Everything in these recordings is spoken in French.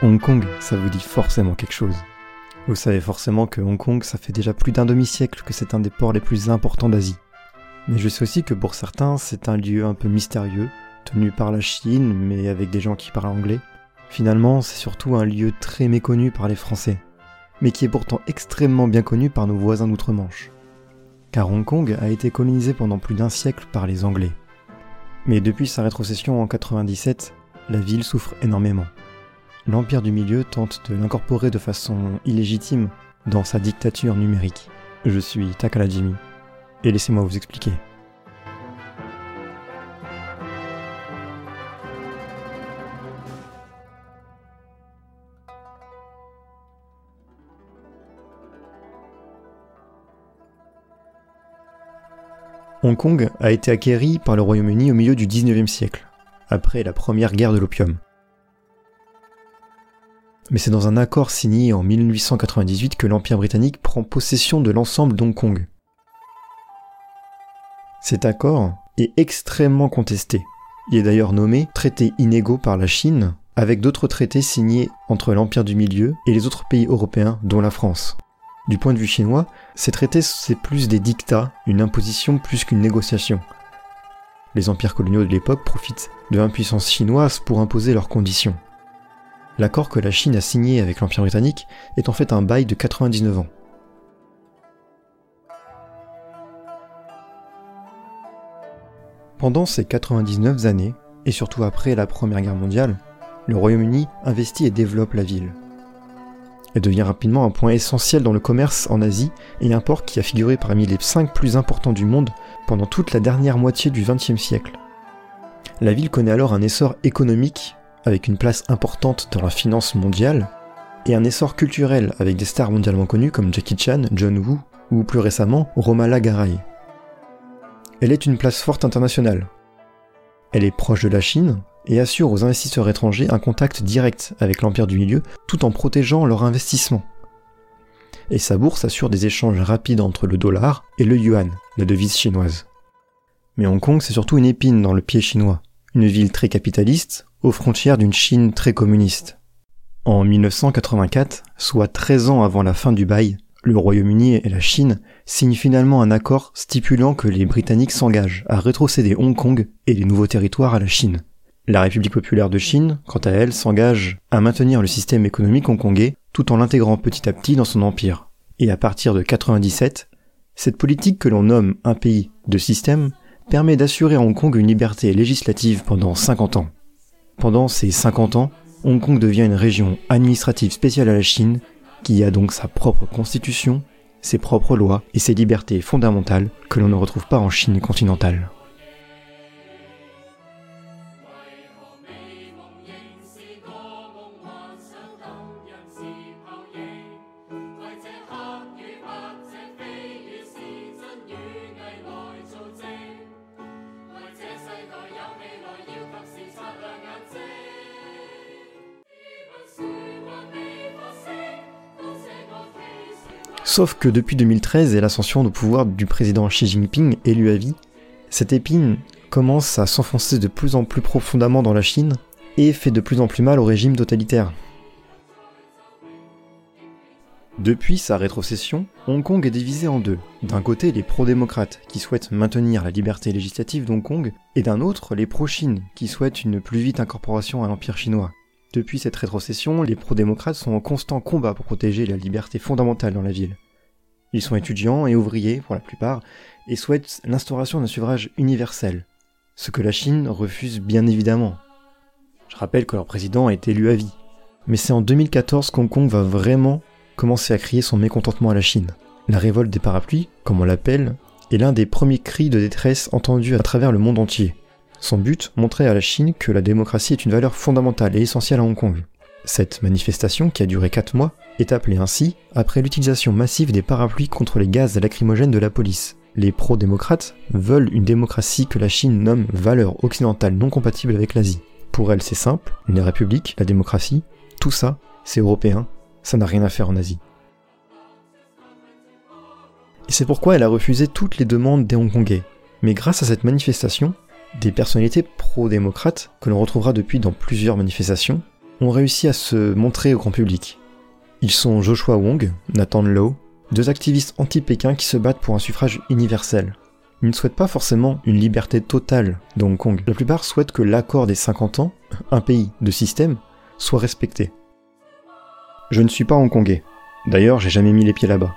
Hong Kong, ça vous dit forcément quelque chose. Vous savez forcément que Hong Kong, ça fait déjà plus d'un demi-siècle que c'est un des ports les plus importants d'Asie. Mais je sais aussi que pour certains, c'est un lieu un peu mystérieux, tenu par la Chine, mais avec des gens qui parlent anglais. Finalement, c'est surtout un lieu très méconnu par les Français, mais qui est pourtant extrêmement bien connu par nos voisins d'outre-Manche. Car Hong Kong a été colonisé pendant plus d'un siècle par les Anglais. Mais depuis sa rétrocession en 97, la ville souffre énormément. L'Empire du Milieu tente de l'incorporer de façon illégitime dans sa dictature numérique. Je suis Takala Jimmy, et laissez-moi vous expliquer. Hong Kong a été acquéri par le Royaume-Uni au milieu du 19e siècle, après la première guerre de l'opium. Mais c'est dans un accord signé en 1898 que l'Empire britannique prend possession de l'ensemble d'Hong Kong. Cet accord est extrêmement contesté. Il est d'ailleurs nommé traité inégaux par la Chine, avec d'autres traités signés entre l'Empire du Milieu et les autres pays européens, dont la France. Du point de vue chinois, ces traités, c'est plus des dictats, une imposition plus qu'une négociation. Les empires coloniaux de l'époque profitent de l'impuissance chinoise pour imposer leurs conditions. L'accord que la Chine a signé avec l'Empire britannique est en fait un bail de 99 ans. Pendant ces 99 années, et surtout après la Première Guerre mondiale, le Royaume-Uni investit et développe la ville. Elle devient rapidement un point essentiel dans le commerce en Asie et un port qui a figuré parmi les 5 plus importants du monde pendant toute la dernière moitié du XXe siècle. La ville connaît alors un essor économique avec une place importante dans la finance mondiale et un essor culturel avec des stars mondialement connues comme Jackie Chan, John Woo ou plus récemment Romala Garai. Elle est une place forte internationale. Elle est proche de la Chine, et assure aux investisseurs étrangers un contact direct avec l'Empire du Milieu tout en protégeant leur investissement. Et sa bourse assure des échanges rapides entre le dollar et le yuan, la devise chinoise. Mais Hong Kong, c'est surtout une épine dans le pied chinois, une ville très capitaliste, aux frontières d'une Chine très communiste. En 1984, soit 13 ans avant la fin du bail, le Royaume-Uni et la Chine signent finalement un accord stipulant que les Britanniques s'engagent à rétrocéder Hong Kong et les nouveaux territoires à la Chine. La République populaire de Chine, quant à elle, s'engage à maintenir le système économique hongkongais tout en l'intégrant petit à petit dans son empire. Et à partir de 97, cette politique que l'on nomme un pays de système permet d'assurer à Hong Kong une liberté législative pendant 50 ans. Pendant ces 50 ans, Hong Kong devient une région administrative spéciale à la Chine, qui a donc sa propre constitution, ses propres lois et ses libertés fondamentales que l'on ne retrouve pas en Chine continentale. Sauf que depuis 2013 et l'ascension au pouvoir du président Xi Jinping élu à vie, cette épine commence à s'enfoncer de plus en plus profondément dans la Chine et fait de plus en plus mal au régime totalitaire. Depuis sa rétrocession, Hong Kong est divisé en deux. D'un côté, les pro-démocrates qui souhaitent maintenir la liberté législative d'Hong Kong, et d'un autre, les pro-Chine qui souhaitent une plus vite incorporation à l'Empire chinois. Depuis cette rétrocession, les pro-démocrates sont en constant combat pour protéger la liberté fondamentale dans la ville. Ils sont étudiants et ouvriers pour la plupart, et souhaitent l'instauration d'un suffrage universel, ce que la Chine refuse bien évidemment. Je rappelle que leur président est élu à vie. Mais c'est en 2014 qu'Hong Kong va vraiment commencer à crier son mécontentement à la Chine. La révolte des parapluies, comme on l'appelle, est l'un des premiers cris de détresse entendus à travers le monde entier. Son but, montrer à la Chine que la démocratie est une valeur fondamentale et essentielle à Hong Kong. Cette manifestation, qui a duré 4 mois, est appelée ainsi après l'utilisation massive des parapluies contre les gaz lacrymogènes de la police. Les pro-démocrates veulent une démocratie que la Chine nomme valeur occidentale non compatible avec l'Asie. Pour elle, c'est simple, une république, la démocratie, tout ça, c'est européen, ça n'a rien à faire en Asie. Et c'est pourquoi elle a refusé toutes les demandes des Hongkongais. Mais grâce à cette manifestation, des personnalités pro-démocrates, que l'on retrouvera depuis dans plusieurs manifestations, ont réussi à se montrer au grand public. Ils sont Joshua Wong, Nathan Lowe, deux activistes anti-Pékin qui se battent pour un suffrage universel. Ils ne souhaitent pas forcément une liberté totale de Hong Kong. La plupart souhaitent que l'accord des 50 ans, un pays de système, soit respecté. Je ne suis pas hongkongais. D'ailleurs, j'ai jamais mis les pieds là-bas.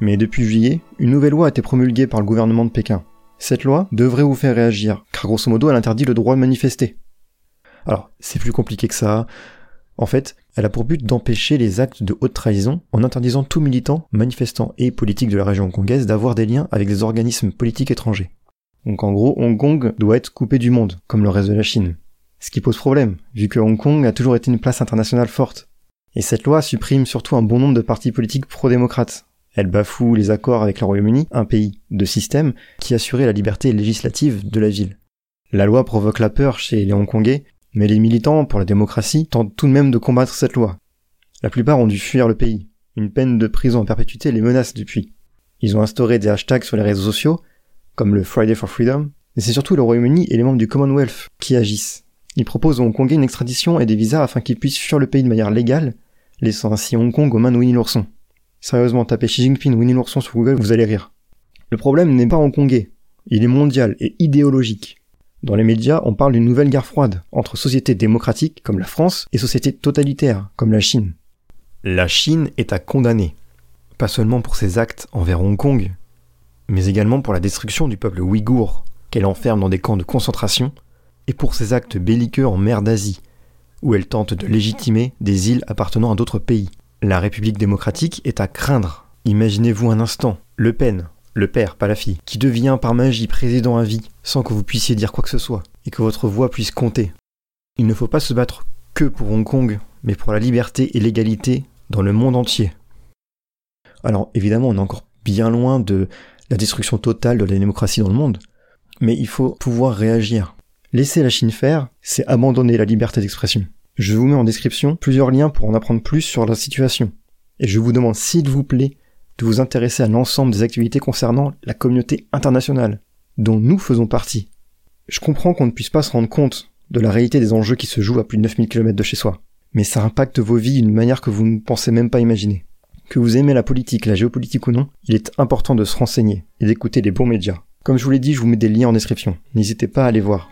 Mais depuis juillet, une nouvelle loi a été promulguée par le gouvernement de Pékin. Cette loi devrait vous faire réagir, car grosso modo, elle interdit le droit de manifester. Alors, c'est plus compliqué que ça. En fait, elle a pour but d'empêcher les actes de haute trahison en interdisant tout militant, manifestant et politique de la région hongkongaise d'avoir des liens avec des organismes politiques étrangers. Donc en gros, Hong Kong doit être coupé du monde, comme le reste de la Chine. Ce qui pose problème, vu que Hong Kong a toujours été une place internationale forte. Et cette loi supprime surtout un bon nombre de partis politiques pro-démocrates. Elle bafoue les accords avec le Royaume-Uni, un pays de système qui assurait la liberté législative de la ville. La loi provoque la peur chez les Hongkongais mais les militants pour la démocratie tentent tout de même de combattre cette loi. La plupart ont dû fuir le pays. Une peine de prison en perpétuité les menace depuis. Ils ont instauré des hashtags sur les réseaux sociaux, comme le Friday for Freedom, mais c'est surtout le Royaume-Uni et les membres du Commonwealth qui agissent. Ils proposent aux Hongkongais une extradition et des visas afin qu'ils puissent fuir le pays de manière légale, laissant ainsi Hong Kong aux mains de Winnie l'ourson. Sérieusement, tapez Xi Jinping Winnie l'ourson sur Google, vous allez rire. Le problème n'est pas hongkongais, il est mondial et idéologique. Dans les médias, on parle d'une nouvelle guerre froide entre sociétés démocratiques comme la France et sociétés totalitaires comme la Chine. La Chine est à condamner, pas seulement pour ses actes envers Hong Kong, mais également pour la destruction du peuple ouïghour qu'elle enferme dans des camps de concentration et pour ses actes belliqueux en mer d'Asie, où elle tente de légitimer des îles appartenant à d'autres pays. La République démocratique est à craindre. Imaginez-vous un instant, Le Pen, le père, pas la fille, qui devient par magie président à vie sans que vous puissiez dire quoi que ce soit, et que votre voix puisse compter. Il ne faut pas se battre que pour Hong Kong, mais pour la liberté et l'égalité dans le monde entier. Alors évidemment, on est encore bien loin de la destruction totale de la démocratie dans le monde, mais il faut pouvoir réagir. Laisser la Chine faire, c'est abandonner la liberté d'expression. Je vous mets en description plusieurs liens pour en apprendre plus sur la situation. Et je vous demande s'il vous plaît de vous intéresser à l'ensemble des activités concernant la communauté internationale, dont nous faisons partie. Je comprends qu'on ne puisse pas se rendre compte de la réalité des enjeux qui se jouent à plus de 9000 km de chez soi, mais ça impacte vos vies d'une manière que vous ne pensez même pas imaginer. Que vous aimez la politique, la géopolitique ou non, il est important de se renseigner et d'écouter les bons médias. Comme je vous l'ai dit, je vous mets des liens en description. N'hésitez pas à aller voir.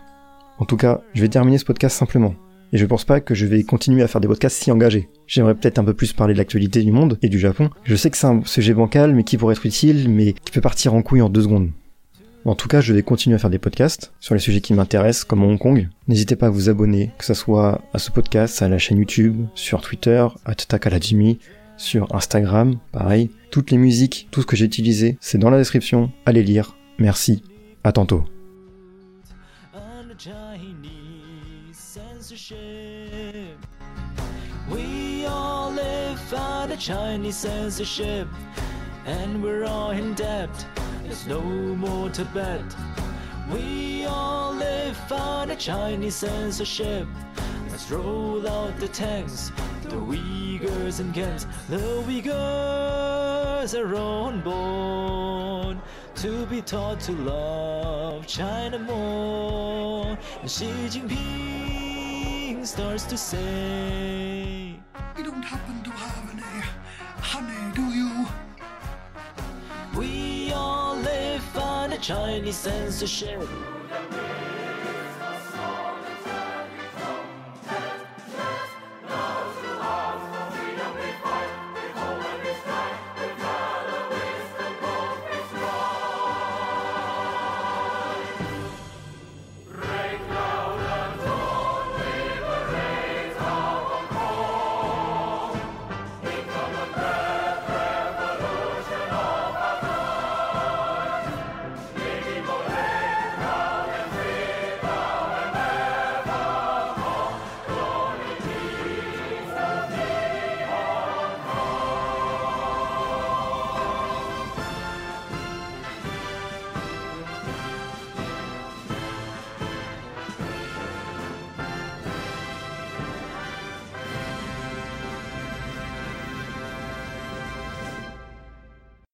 En tout cas, je vais terminer ce podcast simplement. Et je pense pas que je vais continuer à faire des podcasts si engagés. J'aimerais peut-être un peu plus parler de l'actualité du monde et du Japon. Je sais que c'est un sujet bancal, mais qui pourrait être utile, mais qui peut partir en couille en deux secondes. En tout cas, je vais continuer à faire des podcasts sur les sujets qui m'intéressent, comme Hong Kong. N'hésitez pas à vous abonner, que ce soit à ce podcast, à la chaîne YouTube, sur Twitter, à sur Instagram, pareil. Toutes les musiques, tout ce que j'ai utilisé, c'est dans la description. Allez lire. Merci. À tantôt. Chinese censorship, and we're all in debt. There's no more to bet. We all live under Chinese censorship. Let's roll out the tanks, the Uyghurs and camps. The Uyghurs are unborn to be taught to love China more. And Xi Jinping starts to say You don't happen to have any honey, do you? We all live under Chinese censorship